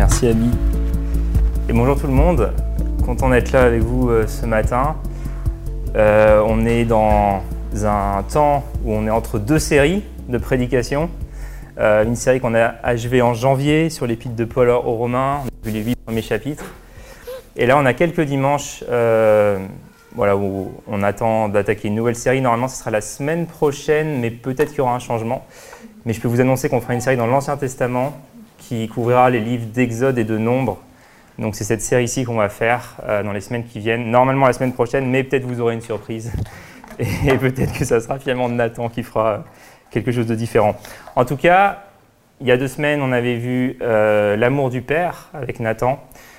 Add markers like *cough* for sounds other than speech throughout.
Merci Abby. Et bonjour tout le monde, content d'être là avec vous euh, ce matin. Euh, on est dans un temps où on est entre deux séries de prédications. Euh, une série qu'on a achevée en janvier sur l'épître de Paul aux Romains, on a vu les huit premiers chapitres. Et là, on a quelques dimanches voilà, où on attend d'attaquer une nouvelle série. Normalement, ce sera la semaine prochaine, mais peut-être qu'il y aura un changement. Mais je peux vous annoncer qu'on fera une série dans l'Ancien Testament qui couvrira les livres d'Exode et de Nombre. Donc c'est cette série-ci qu'on va faire euh, dans les semaines qui viennent. Normalement la semaine prochaine, mais peut-être vous aurez une surprise. *laughs* Et peut-être que ça sera finalement Nathan qui fera quelque chose de différent. En tout cas, il y a deux semaines, on avait vu euh, L'amour du Père avec Nathan.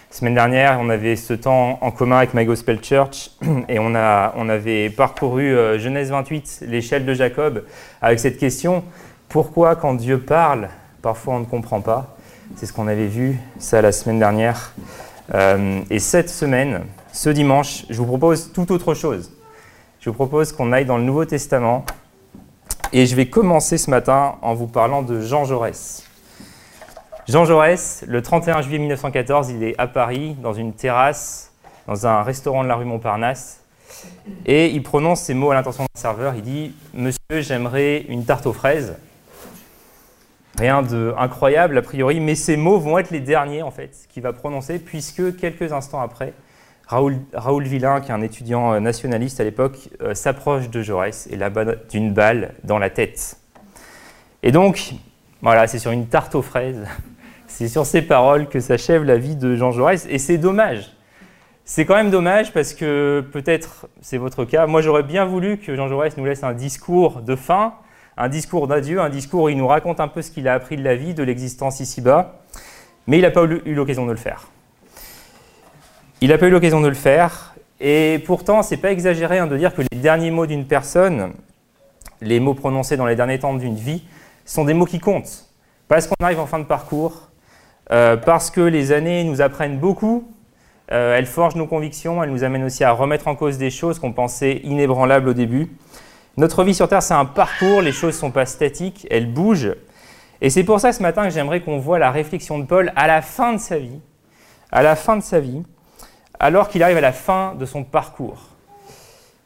Semaine dernière, on avait ce temps en commun avec My Gospel Church *clears throat* et on, a, on avait parcouru euh, Genèse 28, l'échelle de Jacob, avec cette question pourquoi quand Dieu parle, parfois on ne comprend pas? C'est ce qu'on avait vu ça la semaine dernière. Euh, et cette semaine, ce dimanche, je vous propose tout autre chose. Je vous propose qu'on aille dans le Nouveau Testament et je vais commencer ce matin en vous parlant de Jean Jaurès. Jean Jaurès, le 31 juillet 1914, il est à Paris, dans une terrasse, dans un restaurant de la rue Montparnasse, et il prononce ces mots à l'intention d'un serveur. Il dit Monsieur, j'aimerais une tarte aux fraises. Rien d'incroyable a priori, mais ces mots vont être les derniers en fait qu'il va prononcer, puisque quelques instants après, Raoul, Villain, qui est un étudiant euh, nationaliste à l'époque, euh, s'approche de Jaurès et l'abat d'une balle dans la tête. Et donc, voilà, c'est sur une tarte aux fraises, *laughs* c'est sur ces paroles que s'achève la vie de Jean Jaurès, et c'est dommage. C'est quand même dommage parce que peut-être c'est votre cas. Moi, j'aurais bien voulu que Jean Jaurès nous laisse un discours de fin, un discours d'adieu, un discours où il nous raconte un peu ce qu'il a appris de la vie, de l'existence ici-bas, mais il n'a pas eu l'occasion de le faire. Il n'a pas eu l'occasion de le faire, et pourtant, c'est pas exagéré hein, de dire que les derniers mots d'une personne, les mots prononcés dans les derniers temps d'une vie, sont des mots qui comptent. Parce qu'on arrive en fin de parcours, euh, parce que les années nous apprennent beaucoup, euh, elles forgent nos convictions, elles nous amènent aussi à remettre en cause des choses qu'on pensait inébranlables au début. Notre vie sur Terre, c'est un parcours, les choses ne sont pas statiques, elles bougent. Et c'est pour ça ce matin que j'aimerais qu'on voit la réflexion de Paul à la fin de sa vie, à la fin de sa vie, alors qu'il arrive à la fin de son parcours.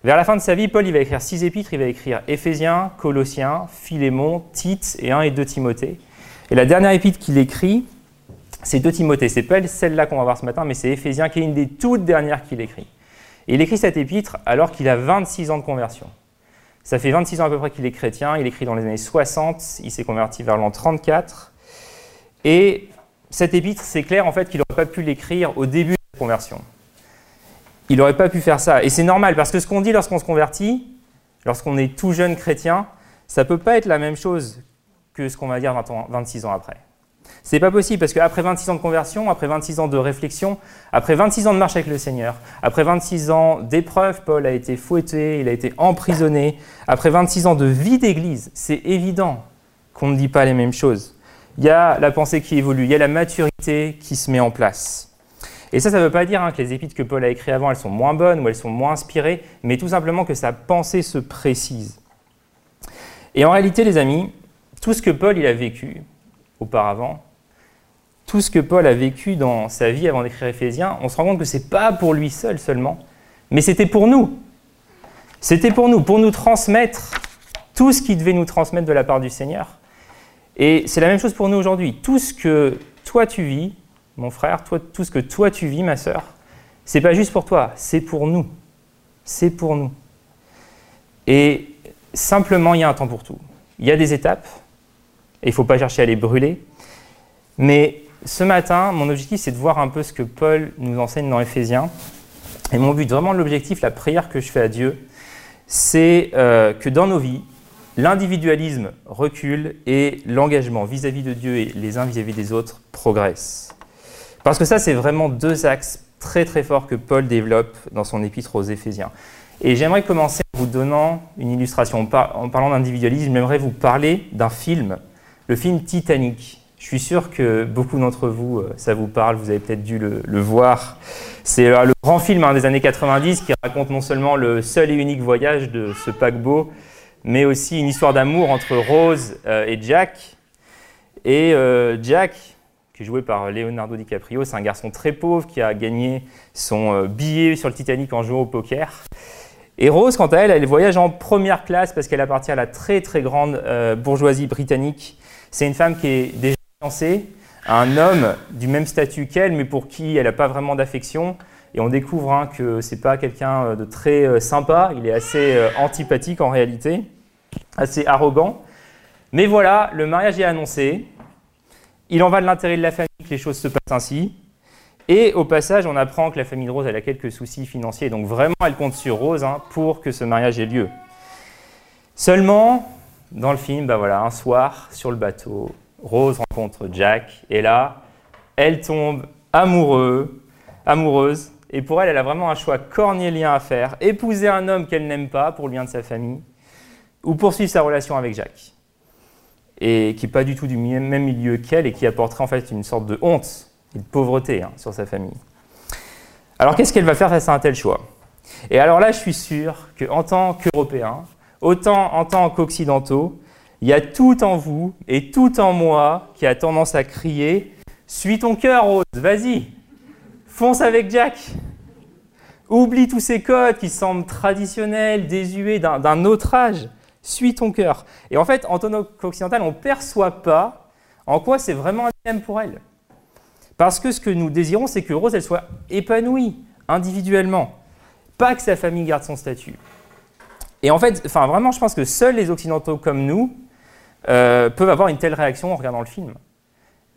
Vers la fin de sa vie, Paul va écrire six épîtres, il va écrire Éphésiens, Colossiens, Philémon, Tite et 1 et 2 Timothée. Et la dernière épître qu'il écrit, c'est 2 Timothée. C'est pas celle-là qu'on va voir ce matin, mais c'est Éphésiens qui est une des toutes dernières qu'il écrit. Et il écrit cette épître alors qu'il a 26 ans de conversion. Ça fait 26 ans à peu près qu'il est chrétien, il écrit dans les années 60, il s'est converti vers l'an 34. Et cette épître, c'est clair en fait qu'il n'aurait pas pu l'écrire au début de la conversion. Il n'aurait pas pu faire ça. Et c'est normal, parce que ce qu'on dit lorsqu'on se convertit, lorsqu'on est tout jeune chrétien, ça ne peut pas être la même chose que ce qu'on va dire 26 ans après. C'est pas possible parce qu'après 26 ans de conversion, après 26 ans de réflexion, après 26 ans de marche avec le Seigneur, après 26 ans d'épreuves, Paul a été fouetté, il a été emprisonné, après 26 ans de vie d'église, c'est évident qu'on ne dit pas les mêmes choses. Il y a la pensée qui évolue, il y a la maturité qui se met en place. Et ça, ça ne veut pas dire hein, que les épîtres que Paul a écrites avant, elles sont moins bonnes ou elles sont moins inspirées, mais tout simplement que sa pensée se précise. Et en réalité, les amis, tout ce que Paul il a vécu auparavant, tout ce que Paul a vécu dans sa vie avant d'écrire Éphésiens, on se rend compte que ce n'est pas pour lui seul seulement, mais c'était pour nous. C'était pour nous, pour nous transmettre tout ce qu'il devait nous transmettre de la part du Seigneur. Et c'est la même chose pour nous aujourd'hui. Tout ce que toi tu vis, mon frère, toi, tout ce que toi tu vis, ma sœur, c'est pas juste pour toi, c'est pour nous. C'est pour nous. Et simplement, il y a un temps pour tout. Il y a des étapes, et il ne faut pas chercher à les brûler. Mais ce matin, mon objectif, c'est de voir un peu ce que Paul nous enseigne dans Éphésiens. Et mon but, vraiment l'objectif, la prière que je fais à Dieu, c'est euh, que dans nos vies, l'individualisme recule et l'engagement vis-à-vis de Dieu et les uns vis-à-vis des autres progresse. Parce que ça, c'est vraiment deux axes très très forts que Paul développe dans son épître aux Éphésiens. Et j'aimerais commencer en vous donnant une illustration. En parlant d'individualisme, j'aimerais vous parler d'un film, le film Titanic. Je suis sûr que beaucoup d'entre vous, euh, ça vous parle, vous avez peut-être dû le, voir. C'est euh, le grand film hein, des années 90 qui raconte non seulement le seul et unique voyage de ce paquebot, mais aussi une histoire d'amour entre Rose euh, et Jack. Et Jack, qui est joué par Leonardo DiCaprio. C'est un garçon très pauvre qui a gagné son billet sur le Titanic en jouant au poker. Et Rose, quant à elle, elle voyage en première classe parce qu'elle appartient à la très très grande bourgeoisie britannique. C'est une femme qui est déjà fiancée à un homme du même statut qu'elle, mais pour qui elle n'a pas vraiment d'affection. Et on découvre hein, que c'est pas quelqu'un euh, de très sympa, il est assez antipathique en réalité, assez arrogant. Mais voilà, le mariage est annoncé. Il en va de l'intérêt de la famille que les choses se passent ainsi. Et au passage, on apprend que la famille de Rose a quelques soucis financiers. Donc vraiment, elle compte sur Rose hein, pour que ce mariage ait lieu. Seulement, dans le film, bah un soir, sur le bateau, Rose rencontre Jack. Et là, elle tombe amoureux, amoureuse. Et pour elle, elle a vraiment un choix cornélien à faire. Épouser un homme qu'elle n'aime pas pour le bien de sa famille. Ou poursuivre sa relation avec Jack et qui n'est pas du tout du même milieu qu'elle et qui apporterait en fait une sorte de honte et de pauvreté hein, sur sa famille. Alors qu'est-ce qu'elle va faire face à un tel choix? Et alors là, je suis sûr qu'en tant qu'Européens, autant en tant qu'Occidentaux, il y a tout en vous et tout en moi qui a tendance à crier Suis ton cœur, Rose, vas-y, fonce avec Jack. Oublie tous ces codes qui semblent traditionnels, désuets d'un autre âge suis ton cœur. Et en fait, en tant qu'occidental, on ne perçoit pas en quoi c'est vraiment un thème pour elle. Parce que ce que nous désirons, c'est que Rose, elle soit épanouie individuellement, pas que sa famille garde son statut. Et en fait, enfin, vraiment, je pense que seuls les occidentaux comme nous euh, peuvent avoir une telle réaction en regardant le film.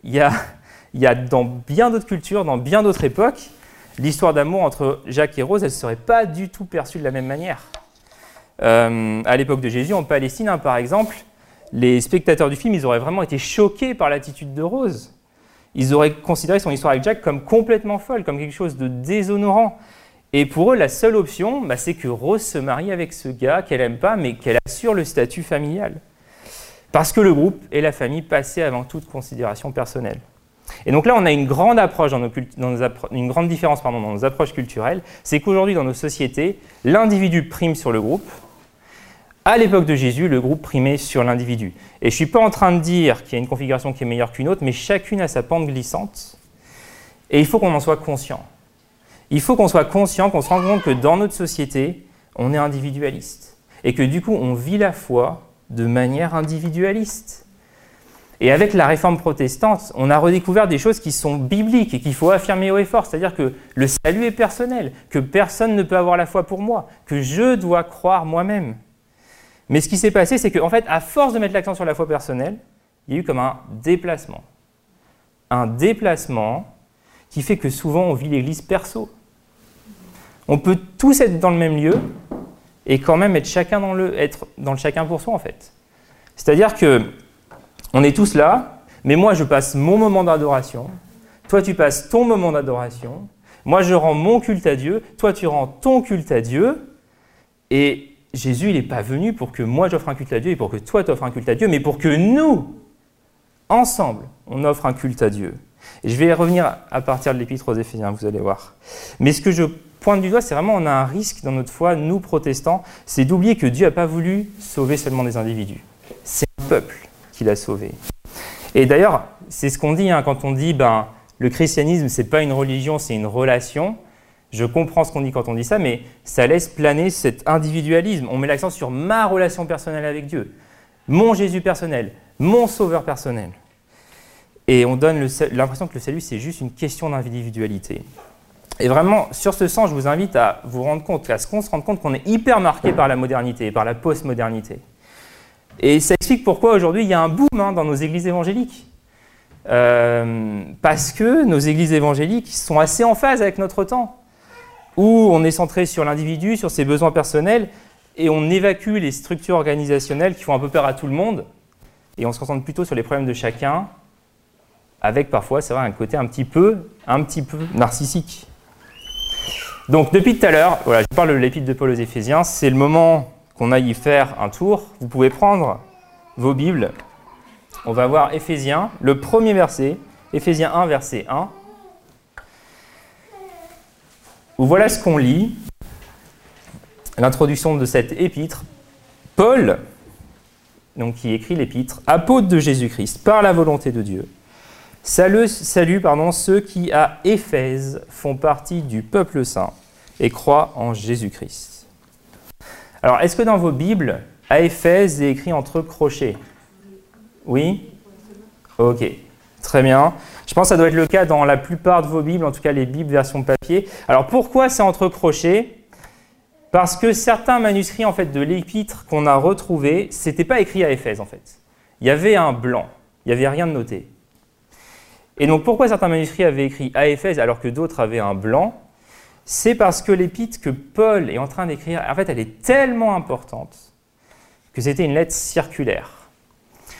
Il y a, *laughs* il y a dans bien d'autres cultures, dans bien d'autres époques, l'histoire d'amour entre Jacques et Rose, elle ne serait pas du tout perçue de la même manière. Euh, à l'époque de Jésus, en Palestine, hein, par exemple, les spectateurs du film, ils auraient vraiment été choqués par l'attitude de Rose. Ils auraient considéré son histoire avec Jack comme complètement folle, comme quelque chose de déshonorant. Et pour eux, la seule option, bah, c'est que Rose se marie avec ce gars qu'elle n'aime pas, mais qu'elle assure le statut familial. Parce que le groupe et la famille passaient avant toute considération personnelle. Et donc là, on a une grande approche dans une grande différence dans nos approches culturelles, c'est qu'aujourd'hui, dans nos sociétés, l'individu prime sur le groupe, à l'époque de Jésus, le groupe primait sur l'individu. Et je ne suis pas en train de dire qu'il y a une configuration qui est meilleure qu'une autre, mais chacune a sa pente glissante. Et il faut qu'on en soit conscient. Il faut qu'on soit conscient, qu'on se rende compte que dans notre société, on est individualiste. Et que du coup, on vit la foi de manière individualiste. Et avec la réforme protestante, on a redécouvert des choses qui sont bibliques et qu'il faut affirmer haut et fort, c'est-à-dire que le salut est personnel, que personne ne peut avoir la foi pour moi, que je dois croire moi-même. Mais ce qui s'est passé, c'est qu'en fait, à force de mettre l'accent sur la foi personnelle, il y a eu comme un déplacement. Un déplacement qui fait que souvent on vit l'Église perso. On peut tous être dans le même lieu et quand même être chacun dans le, être dans le chacun pour soi en fait. C'est-à-dire que on est tous là, mais moi je passe mon moment d'adoration, toi tu passes ton moment d'adoration, moi je rends mon culte à Dieu, toi tu rends ton culte à Dieu, et Jésus, il n'est pas venu pour que moi j'offre un culte à Dieu et pour que toi tu offres un culte à Dieu, mais pour que nous, ensemble, on offre un culte à Dieu. Et je vais revenir à partir de l'épître aux Éphésiens, vous allez voir. Mais ce que je pointe du doigt, c'est vraiment on a un risque dans notre foi, nous protestants, c'est d'oublier que Dieu n'a pas voulu sauver seulement des individus. C'est un peuple qu'il a sauvé. Et d'ailleurs, c'est ce qu'on dit hein, quand on dit ben, le christianisme, c'est pas une religion, c'est une relation. Je comprends ce qu'on dit quand on dit ça, mais ça laisse planer cet individualisme. On met l'accent sur ma relation personnelle avec Dieu, mon Jésus personnel, mon Sauveur personnel. Et on donne l'impression que le salut, c'est juste une question d'individualité. Et vraiment, sur ce sens, je vous invite à vous rendre compte, à ce qu'on se rende compte qu'on est hyper marqué par la modernité, par la postmodernité. Et ça explique pourquoi aujourd'hui il y a un boom hein, dans nos églises évangéliques. Euh, parce que nos églises évangéliques sont assez en phase avec notre temps où on est centré sur l'individu, sur ses besoins personnels, et on évacue les structures organisationnelles qui font un peu peur à tout le monde, et on se concentre plutôt sur les problèmes de chacun, avec parfois, c'est vrai, un côté un petit peu, un petit peu narcissique. Donc depuis tout à l'heure, voilà, je parle de l'épître de Paul aux Éphésiens, c'est le moment qu'on aille y faire un tour. Vous pouvez prendre vos Bibles. On va voir Éphésiens, le premier verset, Éphésiens 1, verset 1 voilà ce qu'on lit, l'introduction de cette épître. Paul, donc qui écrit l'épître, apôtre de Jésus-Christ, par la volonté de Dieu, Salut, salut pardon, ceux qui à Éphèse font partie du peuple saint et croient en Jésus-Christ. Alors, est-ce que dans vos Bibles, à Éphèse est écrit entre crochets? Oui? Ok, très bien. Je pense que ça doit être le cas dans la plupart de vos Bibles, en tout cas les Bibles version papier. Alors pourquoi c'est entre crochets? Parce que certains manuscrits en fait de l'épître qu'on a retrouvés, c'était pas écrit à Éphèse en fait. Il y avait un blanc, il n'y avait rien de noté. Et donc pourquoi certains manuscrits avaient écrit à Éphèse alors que d'autres avaient un blanc? C'est parce que l'épître que Paul est en train d'écrire, en fait, elle est tellement importante que c'était une lettre circulaire.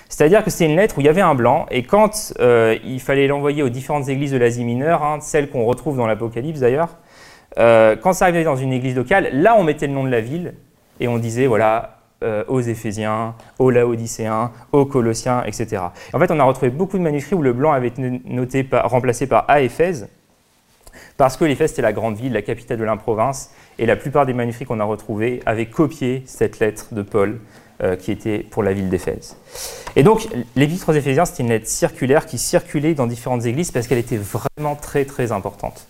C'est-à-dire que c'était une lettre où il y avait un blanc, et quand euh, il fallait l'envoyer aux différentes églises de l'Asie mineure, hein, celles qu'on retrouve dans l'Apocalypse d'ailleurs, euh, quand ça arrivait dans une église locale, là on mettait le nom de la ville, et on disait, voilà, euh, aux Éphésiens, aux Laodicéens, aux Colossiens, etc. En fait, on a retrouvé beaucoup de manuscrits où le blanc avait été noté remplacé par à Éphèse, parce que l'Éphèse était la grande ville, la capitale de l'improvince, et la plupart des manuscrits qu'on a retrouvés avaient copié cette lettre de Paul euh, qui était pour la ville d'Éphèse. Et donc, l'Épître aux Éphésiens, c'était une lettre circulaire qui circulait dans différentes églises parce qu'elle était vraiment très très importante.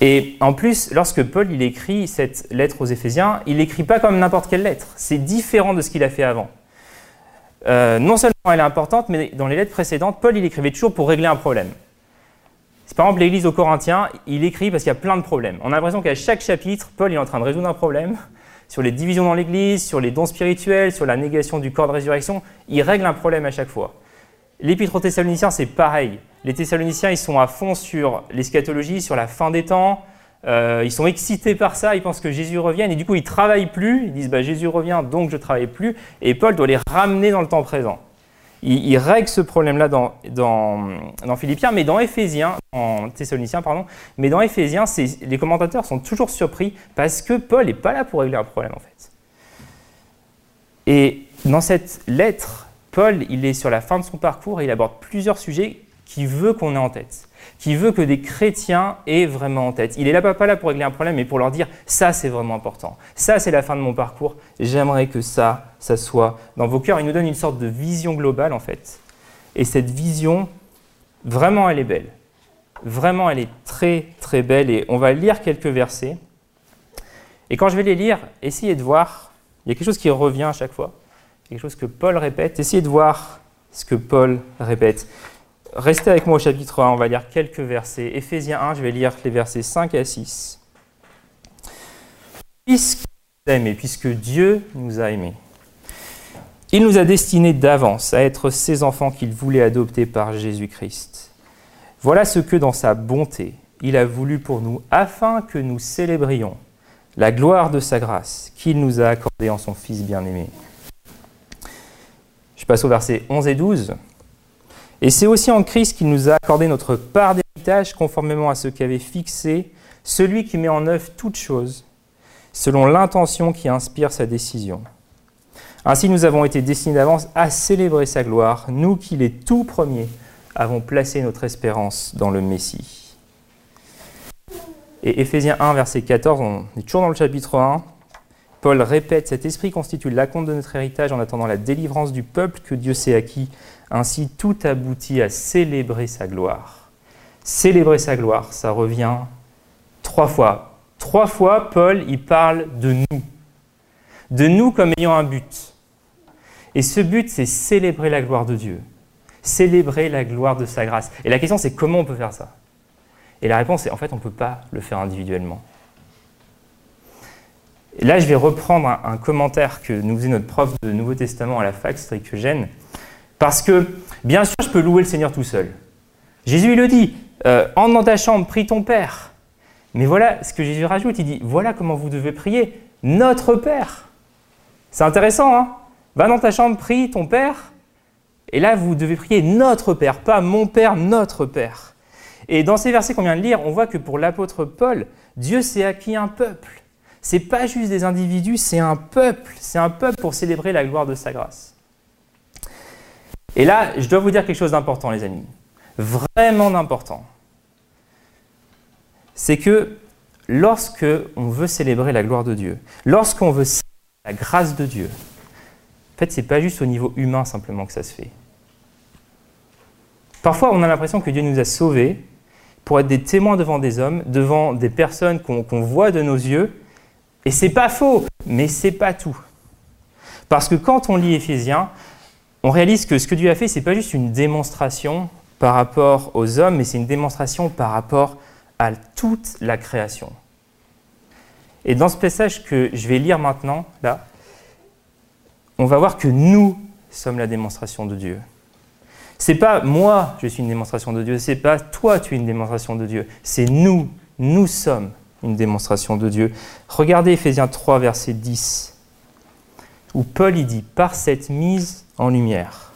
Et en plus, lorsque Paul il écrit cette lettre aux Éphésiens, il n'écrit pas comme n'importe quelle lettre. C'est différent de ce qu'il a fait avant. Euh, non seulement elle est importante, mais dans les lettres précédentes, Paul il écrivait toujours pour régler un problème. Par exemple, l'Église aux Corinthiens, il écrit parce qu'il y a plein de problèmes. On a l'impression qu'à chaque chapitre, Paul est en train de résoudre un problème *laughs* sur les divisions dans l'Église, sur les dons spirituels, sur la négation du corps de résurrection. Il règle un problème à chaque fois. L'Épître aux Thessaloniciens, c'est pareil. Les Thessaloniciens, ils sont à fond sur l'eschatologie, sur la fin des temps. Euh, ils sont excités par ça, ils pensent que Jésus revienne et du coup ils travaillent plus. Ils disent bah, Jésus revient, donc je travaille plus. Et Paul doit les ramener dans le temps présent. Il, règle ce problème-là dans, dans, Philippiens, mais dans Éphésiens, en Thessaloniciens, pardon, mais dans Éphésiens, les commentateurs sont toujours surpris parce que Paul n'est pas là pour régler un problème en fait. Et dans cette lettre, Paul, il est sur la fin de son parcours et il aborde plusieurs sujets qu'il veut qu'on ait en tête, qu'il veut que des chrétiens aient vraiment en tête. Il est là pas là pour régler un problème, mais pour leur dire ça c'est vraiment important, ça c'est la fin de mon parcours. J'aimerais que ça, ça soit dans vos cœurs. Il nous donne une sorte de vision globale en fait, et cette vision, vraiment, elle est belle. Vraiment, elle est très très belle et on va lire quelques versets. Et quand je vais les lire, essayez de voir. Il y a quelque chose qui revient à chaque fois quelque chose que Paul répète. Essayez de voir ce que Paul répète. Restez avec moi au chapitre 1, on va lire quelques versets. Éphésiens 1, je vais lire les versets 5 à 6. Puisque, Dieu nous a aimés, il nous a destinés d'avance à être ses enfants qu'il voulait adopter par Jésus-Christ. Voilà ce que dans sa bonté, il a voulu pour nous, afin que nous célébrions la gloire de sa grâce qu'il nous a accordée en son Fils bien-aimé. Je passe au verset 11 et 12. Et c'est aussi en Christ qu'il nous a accordé notre part d'héritage conformément à ce qu'avait fixé celui qui met en œuvre toutes choses, selon l'intention qui inspire sa décision. Ainsi nous avons été destinés d'avance à célébrer sa gloire, nous qui les tout premiers avons placé notre espérance dans le Messie. Et Éphésiens 1, verset 14, on est toujours dans le chapitre 1. Paul répète, cet esprit constitue l'acompte de notre héritage en attendant la délivrance du peuple que Dieu s'est acquis. Ainsi, tout aboutit à célébrer sa gloire. Célébrer sa gloire, ça revient trois fois. Trois fois, Paul, il parle de nous. De nous comme ayant un but. Et ce but, c'est célébrer la gloire de Dieu. Célébrer la gloire de sa grâce. Et la question, c'est comment on peut faire ça? Et la réponse est, en fait, on ne peut pas le faire individuellement là, je vais reprendre un, commentaire que nous faisait notre prof de Nouveau Testament à la fac, Strick Eugène, parce que, bien sûr, je peux louer le Seigneur tout seul. Jésus, il le dit, euh, entre dans ta chambre, prie ton Père. Mais voilà ce que Jésus rajoute, il dit, voilà comment vous devez prier, notre Père. C'est intéressant, hein? Va dans ta chambre, prie ton Père. Et là, vous devez prier notre Père, pas mon Père, notre Père. Et dans ces versets qu'on vient de lire, on voit que pour l'apôtre Paul, Dieu s'est acquis un peuple c'est pas juste des individus, c'est un peuple. C'est un peuple pour célébrer la gloire de sa grâce. Et là, je dois vous dire quelque chose d'important, les amis. Vraiment d'important. C'est que lorsque on veut célébrer la gloire de Dieu, lorsqu'on veut célébrer la grâce de Dieu, en fait, c'est pas juste au niveau humain simplement que ça se fait. Parfois, on a l'impression que Dieu nous a sauvés pour être des témoins devant des hommes, devant des personnes qu'on voit de nos yeux. Et c'est pas faux, mais c'est pas tout. Parce que quand on lit Éphésiens, on réalise que ce que Dieu a fait, c'est pas juste une démonstration par rapport aux hommes, mais c'est une démonstration par rapport à toute la création. Et dans ce passage que je vais lire maintenant, là, on va voir que nous sommes la démonstration de Dieu. C'est pas moi, je suis une démonstration de Dieu, c'est pas toi, tu es une démonstration de Dieu, c'est nous, nous sommes une démonstration de Dieu. Regardez Ephésiens 3, verset 10, où Paul y dit Par cette mise en lumière.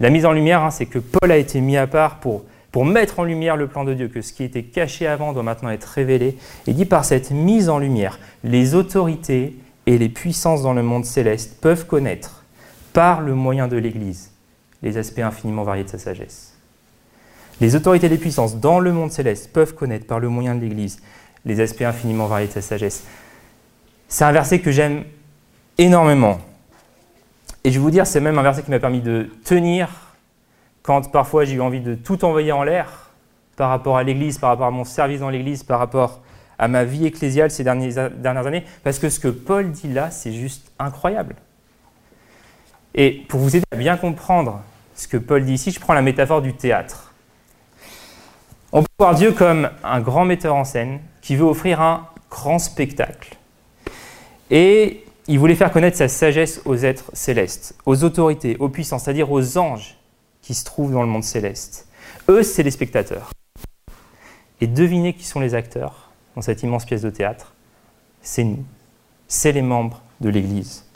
La mise en lumière, hein, c'est que Paul a été mis à part pour, pour mettre en lumière le plan de Dieu, que ce qui était caché avant doit maintenant être révélé. Il dit Par cette mise en lumière, les autorités et les puissances dans le monde céleste peuvent connaître, par le moyen de l'Église, les aspects infiniment variés de sa sagesse. Les autorités et les puissances dans le monde céleste peuvent connaître par le moyen de l'Église les aspects infiniment variés de sa sagesse. C'est un verset que j'aime énormément. Et je vais vous dire, c'est même un verset qui m'a permis de tenir quand parfois j'ai eu envie de tout envoyer en l'air par rapport à l'Église, par rapport à mon service dans l'Église, par rapport à ma vie ecclésiale ces dernières années, parce que ce que Paul dit là, c'est juste incroyable. Et pour vous aider à bien comprendre ce que Paul dit ici, je prends la métaphore du théâtre. On peut voir Dieu comme un grand metteur en scène qui veut offrir un grand spectacle. Et il voulait faire connaître sa sagesse aux êtres célestes, aux autorités, aux puissances, c'est-à-dire aux anges qui se trouvent dans le monde céleste. Eux, c'est les spectateurs. Et devinez qui sont les acteurs dans cette immense pièce de théâtre C'est nous. C'est les membres de l'Église.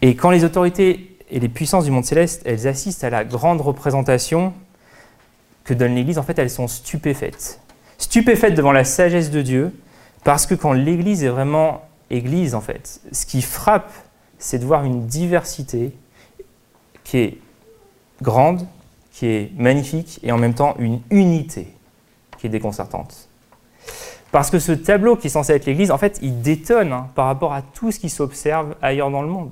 Et quand les autorités et les puissances du monde céleste, elles assistent à la grande représentation que donne l'Église, en fait, elles sont stupéfaites. Stupéfaites devant la sagesse de Dieu, parce que quand l'Église est vraiment Église, en fait, ce qui frappe, c'est de voir une diversité qui est grande, qui est magnifique, et en même temps une unité qui est déconcertante. Parce que ce tableau qui est censé être l'Église, en fait, il détonne hein, par rapport à tout ce qui s'observe ailleurs dans le monde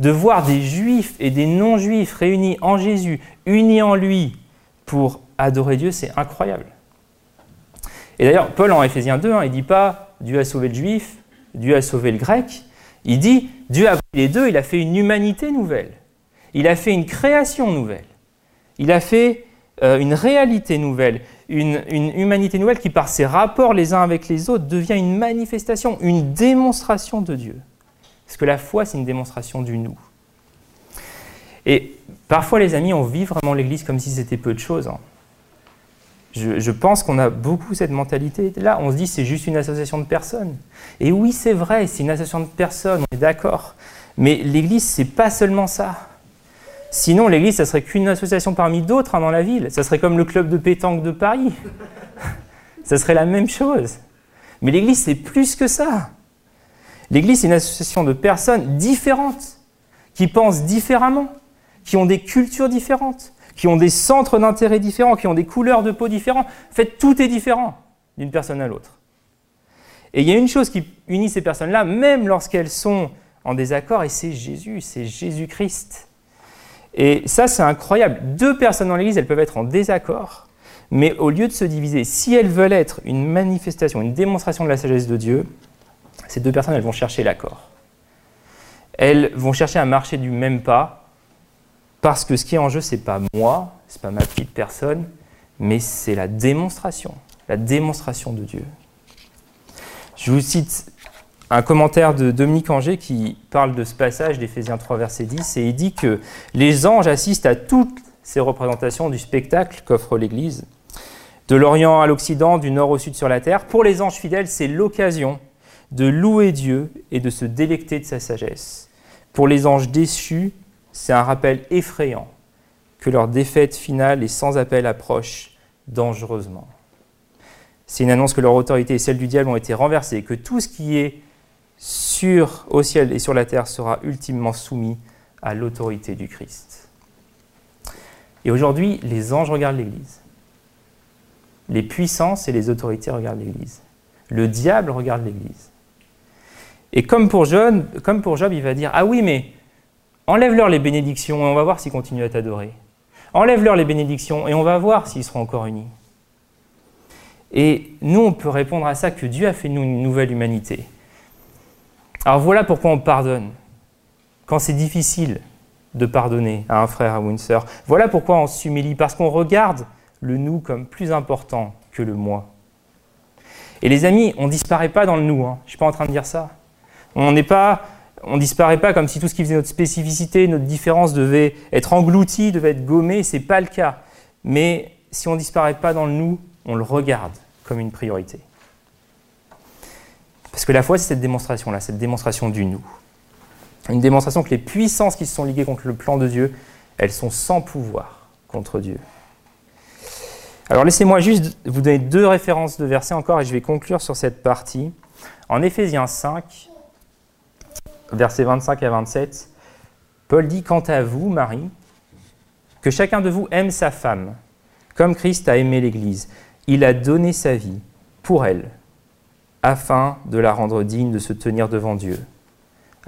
de voir des juifs et des non-juifs réunis en Jésus, unis en lui pour adorer Dieu, c'est incroyable. Et d'ailleurs, Paul en Éphésiens 2, hein, il ne dit pas Dieu a sauvé le juif, Dieu a sauvé le grec. Il dit Dieu a pris les deux, il a fait une humanité nouvelle. Il a fait une création nouvelle. Il a fait euh, une réalité nouvelle, une, humanité nouvelle qui, par ses rapports les uns avec les autres, devient une manifestation, une démonstration de Dieu. Parce que la foi, c'est une démonstration du nous. Et parfois, les amis, on vit vraiment l'Église comme si c'était peu de choses. Hein. Je, pense qu'on a beaucoup cette mentalité. Là, on se dit c'est juste une association de personnes. Et oui, c'est vrai, c'est une association de personnes, on est d'accord. Mais l'Église, c'est pas seulement ça. Sinon, l'Église, ça serait qu'une association parmi d'autres hein, dans la ville. Ça serait comme le club de pétanque de Paris. *laughs* ça serait la même chose. Mais l'Église, c'est plus que ça. L'Église, c'est une association de personnes différentes, qui pensent différemment, qui ont des cultures différentes, qui ont des centres d'intérêt différents, qui ont des couleurs de peau différentes. En fait, tout est différent d'une personne à l'autre. Et il y a une chose qui unit ces personnes-là, même lorsqu'elles sont en désaccord, et c'est Jésus, c'est Jésus-Christ. Et ça, c'est incroyable. Deux personnes dans l'Église, elles peuvent être en désaccord, mais au lieu de se diviser, si elles veulent être une manifestation, une démonstration de la sagesse de Dieu, ces deux personnes, elles vont chercher l'accord. Elles vont chercher à marcher du même pas, parce que ce qui est en jeu, c'est pas moi, c'est pas ma petite personne, mais c'est la démonstration, la démonstration de Dieu. Je vous cite un commentaire de Dominique Anger qui parle de ce passage d'Éphésiens 3, verset 10, et il dit que les anges assistent à toutes ces représentations du spectacle qu'offre l'Église, de l'Orient à l'Occident, du Nord au Sud sur la terre. Pour les anges fidèles, c'est l'occasion de louer Dieu et de se délecter de sa sagesse. Pour les anges déçus, c'est un rappel effrayant que leur défaite finale et sans appel approche dangereusement. C'est une annonce que leur autorité et celle du diable ont été renversées, que tout ce qui est sur au ciel et sur la terre sera ultimement soumis à l'autorité du Christ. Et aujourd'hui, les anges regardent l'Église. Les puissances et les autorités regardent l'Église. Le diable regarde l'Église. Et comme pour, Job, comme pour Job, il va dire Ah oui, mais enlève-leur les bénédictions et on va voir s'ils continuent à t'adorer. Enlève-leur les bénédictions et on va voir s'ils seront encore unis. Et nous, on peut répondre à ça que Dieu a fait nous une nouvelle humanité. Alors voilà pourquoi on pardonne. Quand c'est difficile de pardonner à un frère ou une sœur. Voilà pourquoi on s'humilie, parce qu'on regarde le nous comme plus important que le moi. Et les amis, on ne disparaît pas dans le nous. Hein. Je ne suis pas en train de dire ça. On n'est pas, on disparaît pas comme si tout ce qui faisait notre spécificité, notre différence devait être englouti, devait être gommé. C'est pas le cas. Mais si on ne disparaît pas dans le nous, on le regarde comme une priorité. Parce que la foi, c'est cette démonstration-là, cette démonstration du nous. Une démonstration que les puissances qui se sont liguées contre le plan de Dieu, elles sont sans pouvoir contre Dieu. Alors laissez-moi juste vous donner deux références de versets encore et je vais conclure sur cette partie. En Éphésiens 5, versets 25 à 27, Paul dit Quant à vous, Marie, que chacun de vous aime sa femme, comme Christ a aimé l'Église. Il a donné sa vie pour elle, afin de la rendre digne de se tenir devant Dieu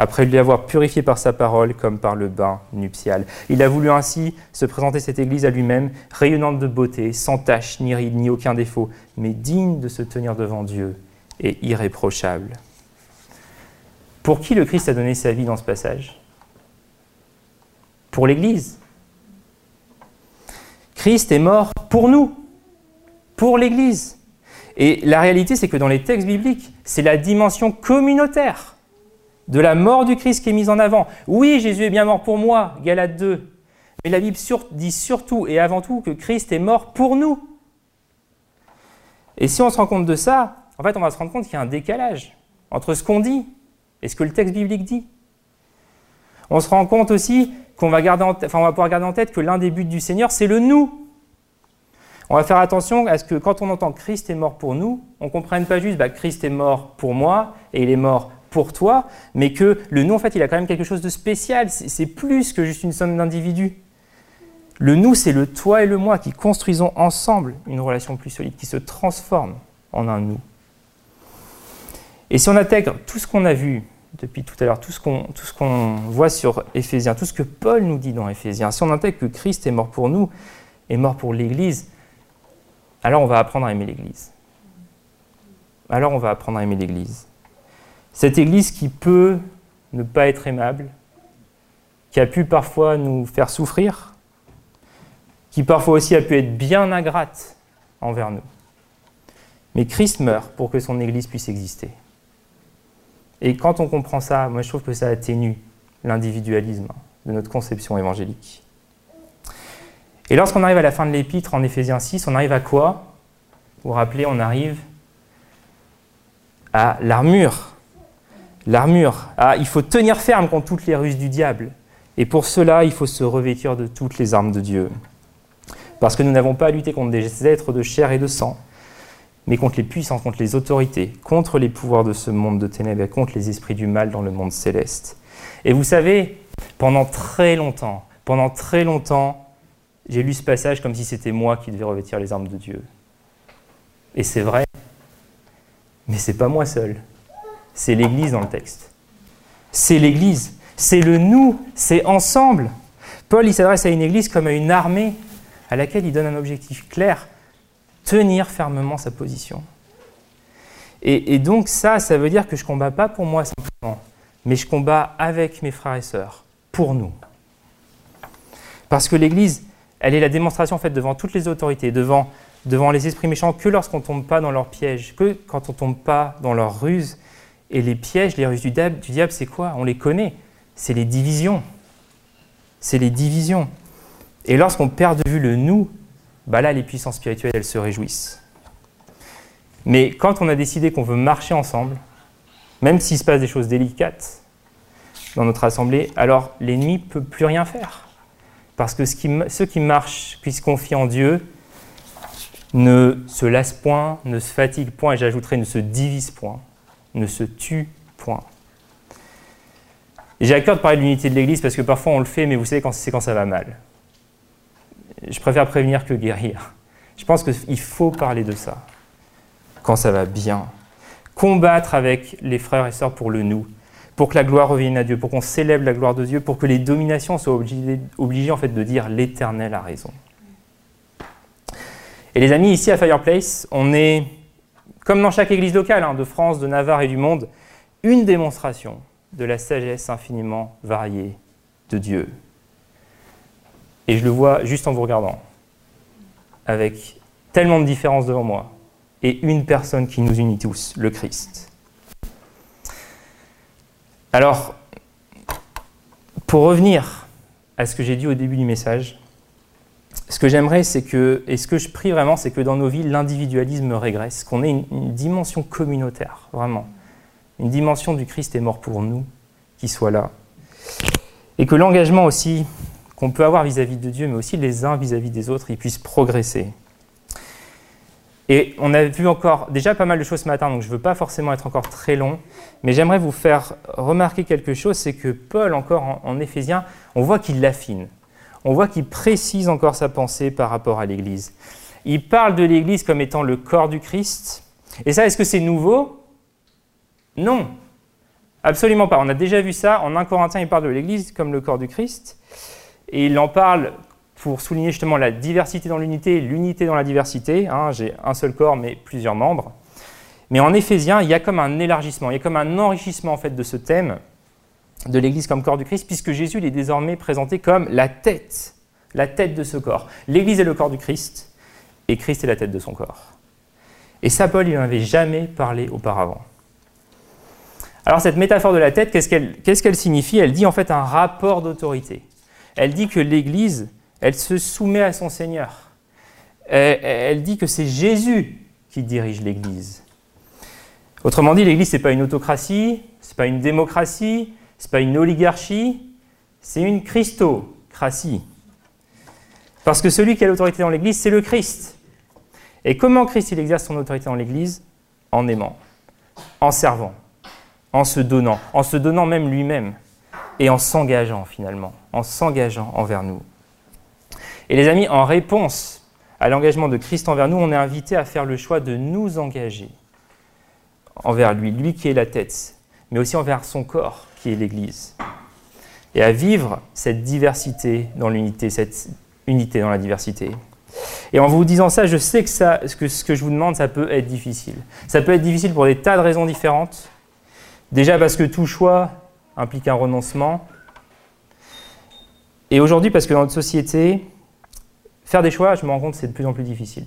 après lui avoir purifié par sa parole comme par le bain nuptial. Il a voulu ainsi se présenter cette Église à lui-même, rayonnante de beauté, sans tache, ni ride, ni aucun défaut, mais digne de se tenir devant Dieu et irréprochable. Pour qui le Christ a donné sa vie dans ce passage? Pour l'Église. Christ est mort pour nous, pour l'Église. Et la réalité, c'est que dans les textes bibliques, c'est la dimension communautaire de la mort du Christ qui est mise en avant. Oui, Jésus est bien mort pour moi, Galate 2. Mais la Bible dit surtout et avant tout que Christ est mort pour nous. Et si on se rend compte de ça, en fait, on va se rendre compte qu'il y a un décalage entre ce qu'on dit et ce que le texte biblique dit? On se rend compte aussi qu'on va, va pouvoir garder en tête que l'un des buts du Seigneur, c'est le nous. On va faire attention à ce que quand on entend Christ est mort pour nous, on ne comprenne pas juste bah, Christ est mort pour moi et il est mort pour toi, mais que le nous, en fait, il a quand même quelque chose de spécial. C'est plus que juste une somme d'individus. Le nous, c'est le toi et le moi qui construisons ensemble une relation plus solide, qui se transforme en un nous. Et si on intègre tout ce qu'on a vu depuis tout à l'heure, tout ce qu'on voit sur Éphésiens, tout ce que Paul nous dit dans Éphésiens, si on intègre que Christ est mort pour nous, est mort pour l'Église, alors on va apprendre à aimer l'Église. Alors on va apprendre à aimer l'Église. Cette Église qui peut ne pas être aimable, qui a pu parfois nous faire souffrir, qui parfois aussi a pu être bien ingrate envers nous. Mais Christ meurt pour que son Église puisse exister. Et quand on comprend ça, moi je trouve que ça atténue l'individualisme de notre conception évangélique. Et lorsqu'on arrive à la fin de l'épître en Éphésiens 6, on arrive à quoi? Vous vous rappelez, on arrive à l'armure L'armure. Ah, il faut tenir ferme contre toutes les ruses du diable. Et pour cela, il faut se revêtir de toutes les armes de Dieu. Parce que nous n'avons pas à lutter contre des êtres de chair et de sang, mais contre les puissances, contre les autorités, contre les pouvoirs de ce monde de ténèbres contre les esprits du mal dans le monde céleste. Et vous savez, pendant très longtemps, pendant très longtemps, j'ai lu ce passage comme si c'était moi qui devais revêtir les armes de Dieu. Et c'est vrai, mais c'est pas moi seul c'est l'Église dans le texte. C'est l'Église, c'est le nous, c'est ensemble. Paul, il s'adresse à une Église comme à une armée à laquelle il donne un objectif clair, tenir fermement sa position. Et, donc ça, ça veut dire que je ne combats pas pour moi simplement, mais je combats avec mes frères et sœurs, pour nous. Parce que l'Église, elle est la démonstration faite devant toutes les autorités, devant, devant les esprits méchants, que lorsqu'on ne tombe pas dans leurs pièges, que quand on ne tombe pas dans leurs ruses, et les pièges, les ruses du diable c'est quoi? On les connaît. C'est les divisions. C'est les divisions. Et lorsqu'on perd de vue le nous, bah là, les puissances spirituelles, elles se réjouissent. Mais quand on a décidé qu'on veut marcher ensemble, même s'il se passe des choses délicates dans notre assemblée, alors l'ennemi ne peut plus rien faire. Parce que ceux qui marchent, qui se confient en Dieu, ne se lassent point, ne se fatiguent point, et j'ajouterai ne se divisent point ne se tue point. J'ai à cœur de parler de l'unité de l'Église parce que parfois on le fait, mais vous savez, c'est quand ça va mal. Je préfère prévenir que guérir. Je pense qu'il faut parler de ça quand ça va bien. Combattre avec les frères et sœurs pour le nous, pour que la gloire revienne à Dieu, pour qu'on célèbre la gloire de Dieu, pour que les dominations soient obligées, en fait de dire l'Éternel a raison. Et les amis, ici à Fireplace, on est, comme dans chaque église locale hein, de France, de Navarre et du monde, une démonstration de la sagesse infiniment variée de Dieu. Et je le vois juste en vous regardant, avec tellement de différences devant moi, et une personne qui nous unit tous, le Christ. Alors, pour revenir à ce que j'ai dit au début du message, ce que j'aimerais, c'est que, et ce que je prie vraiment, c'est que dans nos vies, l'individualisme régresse, qu'on ait une, dimension communautaire, vraiment. Une dimension du Christ est mort pour nous, qui soit là. Et que l'engagement aussi qu'on peut avoir vis-à-vis de Dieu, mais aussi les uns vis-à-vis -vis des autres, ils puissent progresser. Et on a vu encore déjà pas mal de choses ce matin, donc je ne veux pas forcément être encore très long, mais j'aimerais vous faire remarquer quelque chose, c'est que Paul, encore en, en Éphésiens, on voit qu'il l'affine. On voit qu'il précise encore sa pensée par rapport à l'Église. Il parle de l'Église comme étant le corps du Christ. Et ça, est-ce que c'est nouveau? Non. Absolument pas. On a déjà vu ça. En 1 Corinthiens, il parle de l'Église comme le corps du Christ. Et il en parle pour souligner justement la diversité dans l'unité, l'unité dans la diversité. Hein, j'ai un seul corps mais plusieurs membres. Mais en Éphésiens, il y a comme un élargissement, il y a comme un enrichissement en fait de ce thème de l'Église comme corps du Christ, puisque Jésus est désormais présenté comme la tête, la tête de ce corps. L'Église est le corps du Christ, et Christ est la tête de son corps. Et ça, Paul, il n'en avait jamais parlé auparavant. Alors cette métaphore de la tête, qu'est-ce qu'elle signifie? Elle dit en fait un rapport d'autorité. Elle dit que l'Église elle se soumet à son Seigneur. Elle, dit que c'est Jésus qui dirige l'Église. Autrement dit, l'Église, ce n'est pas une autocratie, ce n'est pas une démocratie, ce n'est pas une oligarchie, c'est une christocratie. Parce que celui qui a l'autorité dans l'Église, c'est le Christ. Et comment Christ il exerce son autorité dans l'Église? En aimant, en servant, en se donnant, en se donnant même lui-même, et en s'engageant finalement, en s'engageant envers nous. Et les amis, en réponse à l'engagement de Christ envers nous, on est invité à faire le choix de nous engager envers lui, lui qui est la tête, mais aussi envers son corps qui est l'Église. Et à vivre cette diversité dans l'unité, cette unité dans la diversité. Et en vous disant ça, je sais que, ce que je vous demande, ça peut être difficile. Ça peut être difficile pour des tas de raisons différentes. Déjà parce que tout choix implique un renoncement. Et aujourd'hui parce que dans notre société, Faire des choix, je me rends compte, c'est de plus en plus difficile.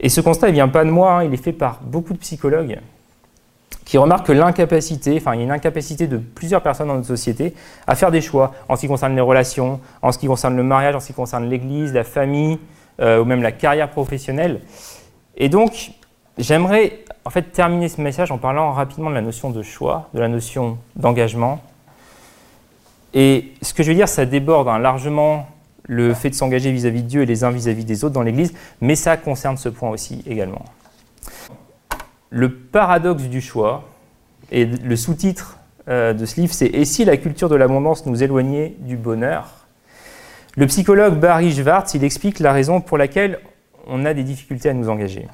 Et ce constat, il ne vient pas de moi, hein, il est fait par beaucoup de psychologues qui remarquent que l'incapacité, enfin il y a une incapacité de plusieurs personnes dans notre société à faire des choix en ce qui concerne les relations, en ce qui concerne le mariage, en ce qui concerne l'église, la famille, euh, ou même la carrière professionnelle. Et donc, j'aimerais en fait terminer ce message en parlant rapidement de la notion de choix, de la notion d'engagement. Et ce que je veux dire, ça déborde hein, largement le fait de s'engager vis-à-vis de Dieu et les uns vis-à-vis des autres dans l'Église, mais ça concerne ce point aussi également. Le paradoxe du choix, et le sous-titre euh, de ce livre, c'est Et si la culture de l'abondance nous éloignait du bonheur? Le psychologue Barry Schwartz, il explique la raison pour laquelle on a des difficultés à nous engager.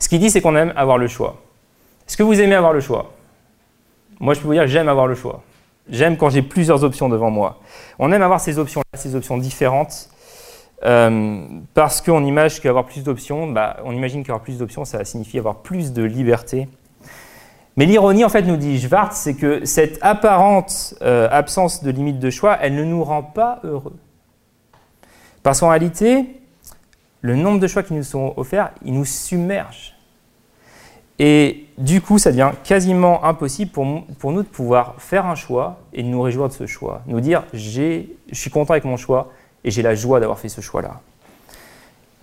Ce qu'il dit, c'est qu'on aime avoir le choix. Est-ce que vous aimez avoir le choix? Moi, je peux vous dire, j'aime avoir le choix. J'aime quand j'ai plusieurs options devant moi. On aime avoir ces options-là, ces options différentes, euh, parce qu'on imagine qu'avoir plus d'options, bah, on imagine qu'avoir plus d'options, ça signifie avoir plus de liberté. Mais l'ironie, en fait, nous dit Schwartz, c'est que cette apparente euh, absence de limite de choix, elle ne nous rend pas heureux. Parce qu'en réalité, le nombre de choix qui nous sont offerts, il nous submerge. Et du coup, ça devient quasiment impossible pour, nous de pouvoir faire un choix et de nous réjouir de ce choix. Nous dire, je suis content avec mon choix et j'ai la joie d'avoir fait ce choix-là.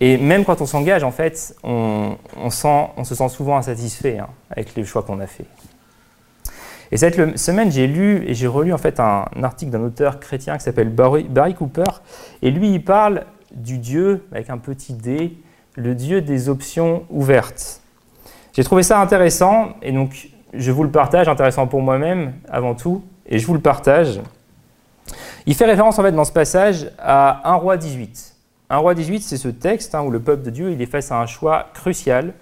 Et même quand on s'engage, en fait, on, se sent souvent insatisfait hein, avec les choix qu'on a fait. Et cette semaine, j'ai lu et j'ai relu en fait un, article d'un auteur chrétien qui s'appelle Barry, Cooper. Et lui, il parle du Dieu, avec un petit D, le Dieu des options ouvertes. J'ai trouvé ça intéressant et donc je vous le partage, intéressant pour moi-même avant tout, et je vous le partage. Il fait référence en fait dans ce passage à 1 roi 18. 1 roi 18, c'est ce texte hein, où le peuple de Dieu il est face à un choix crucial.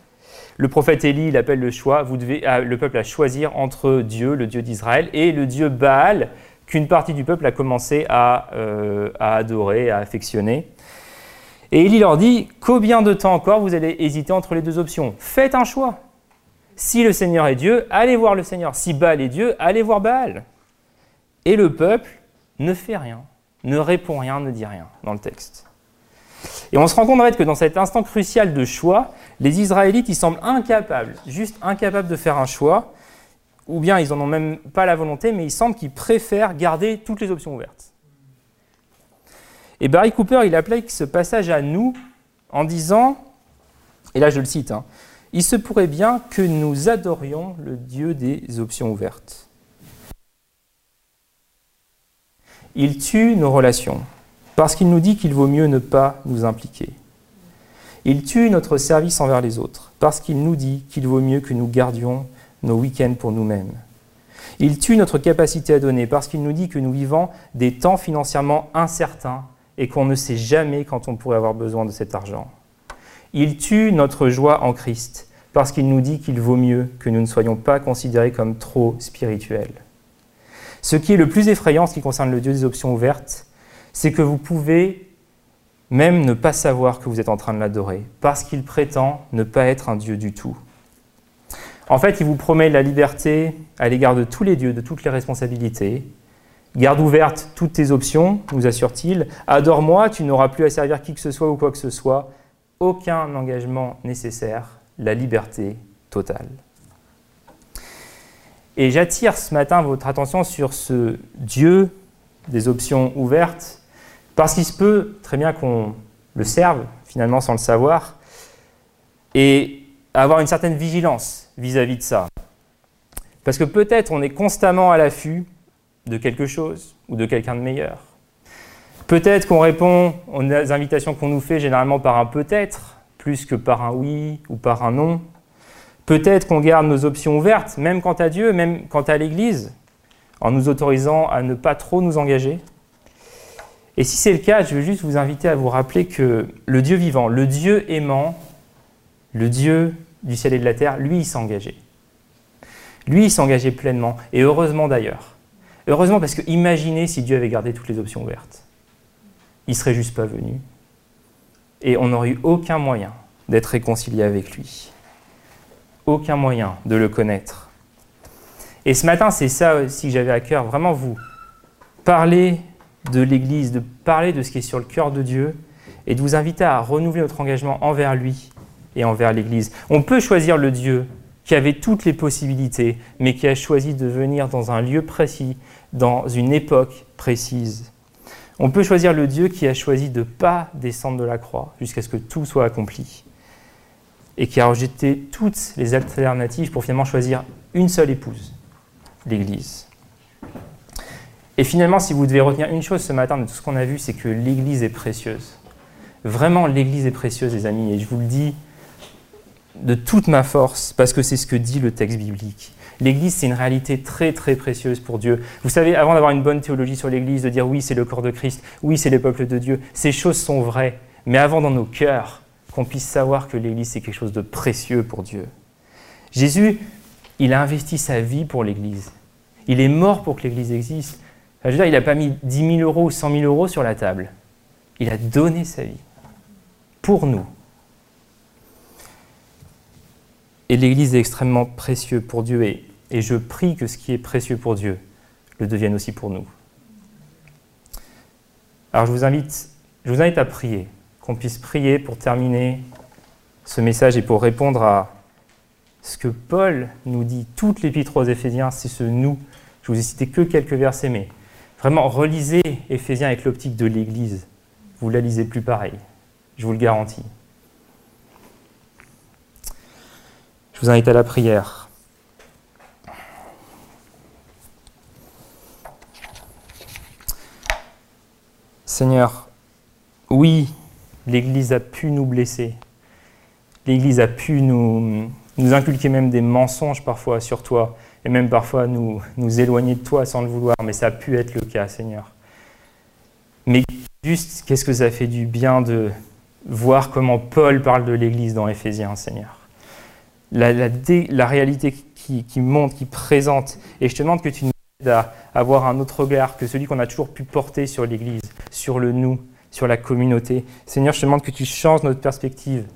Le prophète Élie, il appelle le choix, vous devez, ah, le peuple à choisir entre Dieu, le Dieu d'Israël, et le Dieu Baal, qu'une partie du peuple a commencé à, euh, à adorer, à affectionner. Et Élie leur dit, combien de temps encore vous allez hésiter entre les deux options? Faites un choix. Si le Seigneur est Dieu, allez voir le Seigneur. Si Baal est Dieu, allez voir Baal. Et le peuple ne fait rien, ne répond rien, ne dit rien dans le texte. Et on se rend compte en fait que dans cet instant crucial de choix, les Israélites, ils semblent incapables, juste incapables de faire un choix, ou bien ils n'en ont même pas la volonté, mais il semble qu'ils préfèrent garder toutes les options ouvertes. Et Barry Cooper, il applique ce passage à nous en disant, et là je le cite, hein, il se pourrait bien que nous adorions le Dieu des options ouvertes. Il tue nos relations parce qu'il nous dit qu'il vaut mieux ne pas nous impliquer. Il tue notre service envers les autres parce qu'il nous dit qu'il vaut mieux que nous gardions nos week-ends pour nous-mêmes. Il tue notre capacité à donner parce qu'il nous dit que nous vivons des temps financièrement incertains et qu'on ne sait jamais quand on pourrait avoir besoin de cet argent. Il tue notre joie en Christ parce qu'il nous dit qu'il vaut mieux que nous ne soyons pas considérés comme trop spirituels. Ce qui est le plus effrayant en ce qui concerne le Dieu des options ouvertes, c'est que vous pouvez même ne pas savoir que vous êtes en train de l'adorer, parce qu'il prétend ne pas être un Dieu du tout. En fait, il vous promet la liberté à l'égard de tous les dieux, de toutes les responsabilités, Garde ouverte toutes tes options, nous assure-t-il. Adore-moi, tu n'auras plus à servir qui que ce soit ou quoi que ce soit. Aucun engagement nécessaire, la liberté totale. Et j'attire ce matin votre attention sur ce Dieu des options ouvertes, parce qu'il se peut très bien qu'on le serve, finalement sans le savoir, et avoir une certaine vigilance vis-à-vis -vis de ça. Parce que peut-être on est constamment à l'affût de quelque chose ou de quelqu'un de meilleur. Peut-être qu'on répond aux invitations qu'on nous fait généralement par un peut-être, plus que par un oui ou par un non. Peut-être qu'on garde nos options ouvertes, même quant à Dieu, même quant à l'Église, en nous autorisant à ne pas trop nous engager. Et si c'est le cas, je veux juste vous inviter à vous rappeler que le Dieu vivant, le Dieu aimant, le Dieu du ciel et de la terre, lui, il s'est. Lui, il s'est pleinement, et heureusement d'ailleurs. Heureusement, parce que imaginez si Dieu avait gardé toutes les options ouvertes. Il ne serait juste pas venu. Et on n'aurait eu aucun moyen d'être réconcilié avec lui. Aucun moyen de le connaître. Et ce matin, c'est ça aussi que j'avais à cœur, vraiment vous parler de l'Église, de parler de ce qui est sur le cœur de Dieu et de vous inviter à renouveler notre engagement envers lui et envers l'Église. On peut choisir le Dieu qui avait toutes les possibilités, mais qui a choisi de venir dans un lieu précis, dans une époque précise. On peut choisir le Dieu qui a choisi de ne pas descendre de la croix jusqu'à ce que tout soit accompli, et qui a rejeté toutes les alternatives pour finalement choisir une seule épouse, l'Église. Et finalement, si vous devez retenir une chose ce matin de tout ce qu'on a vu, c'est que l'Église est précieuse. Vraiment, l'Église est précieuse, les amis, et je vous le dis de toute ma force, parce que c'est ce que dit le texte biblique. L'Église, c'est une réalité très très précieuse pour Dieu. Vous savez, avant d'avoir une bonne théologie sur l'Église, de dire oui, c'est le corps de Christ, oui, c'est le peuple de Dieu, ces choses sont vraies. Mais avant dans nos cœurs, qu'on puisse savoir que l'Église, c'est quelque chose de précieux pour Dieu. Jésus, il a investi sa vie pour l'Église. Il est mort pour que l'Église existe. je veux dire, il n'a pas mis 10 000 euros ou 100 000 euros sur la table. Il a donné sa vie pour nous. Et l'Église est extrêmement précieux pour Dieu et, je prie que ce qui est précieux pour Dieu le devienne aussi pour nous. Alors je vous invite, je vous invite à prier, qu'on puisse prier pour terminer ce message et pour répondre à ce que Paul nous dit, toute l'épître aux Éphésiens, c'est ce nous. Je vous ai cité que quelques versets, mais vraiment relisez Éphésiens avec l'optique de l'Église. Vous la lisez plus pareil, je vous le garantis. Je vous invite à la prière. Seigneur, oui, l'Église a pu nous blesser. L'Église a pu nous, nous inculquer même des mensonges parfois sur toi, et même parfois nous, nous éloigner de toi sans le vouloir, mais ça a pu être le cas, Seigneur. Mais juste, qu'est-ce que ça fait du bien de voir comment Paul parle de l'Église dans Éphésiens, Seigneur? La, réalité qui, qui, monte, qui présente. Et je te demande que tu nous aides à avoir un autre regard que celui qu'on a toujours pu porter sur l'Église, sur le nous, sur la communauté. Seigneur, je te demande que tu changes notre perspective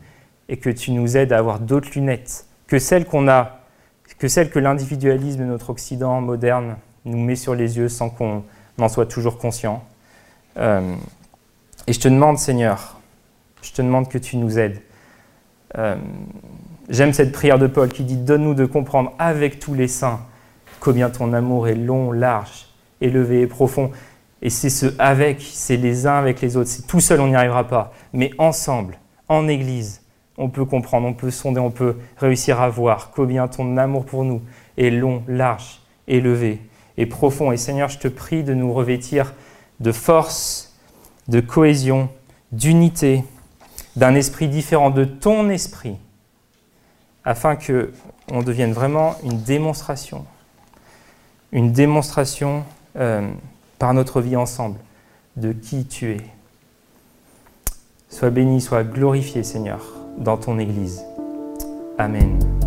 et que tu nous aides à avoir d'autres lunettes que celles qu'on a, que celles que l'individualisme de notre Occident moderne nous met sur les yeux sans qu'on en soit toujours conscient. Euh, et je te demande, Seigneur, je te demande que tu nous aides. Euh, j'aime cette prière de Paul qui dit Donne-nous de comprendre avec tous les saints combien ton amour est long, large, élevé et profond. Et c'est ce avec, c'est les uns avec les autres. Tout seul, on n'y arrivera pas. Mais ensemble, en Église, on peut comprendre, on peut sonder, on peut réussir à voir combien ton amour pour nous est long, large, élevé et profond. Et Seigneur, je te prie de nous revêtir de force, de cohésion, d'unité, d'un esprit différent de ton esprit, afin que on devienne vraiment une démonstration, une démonstration euh, par notre vie ensemble de qui tu es. Sois béni, sois glorifié, Seigneur, dans ton Église. Amen.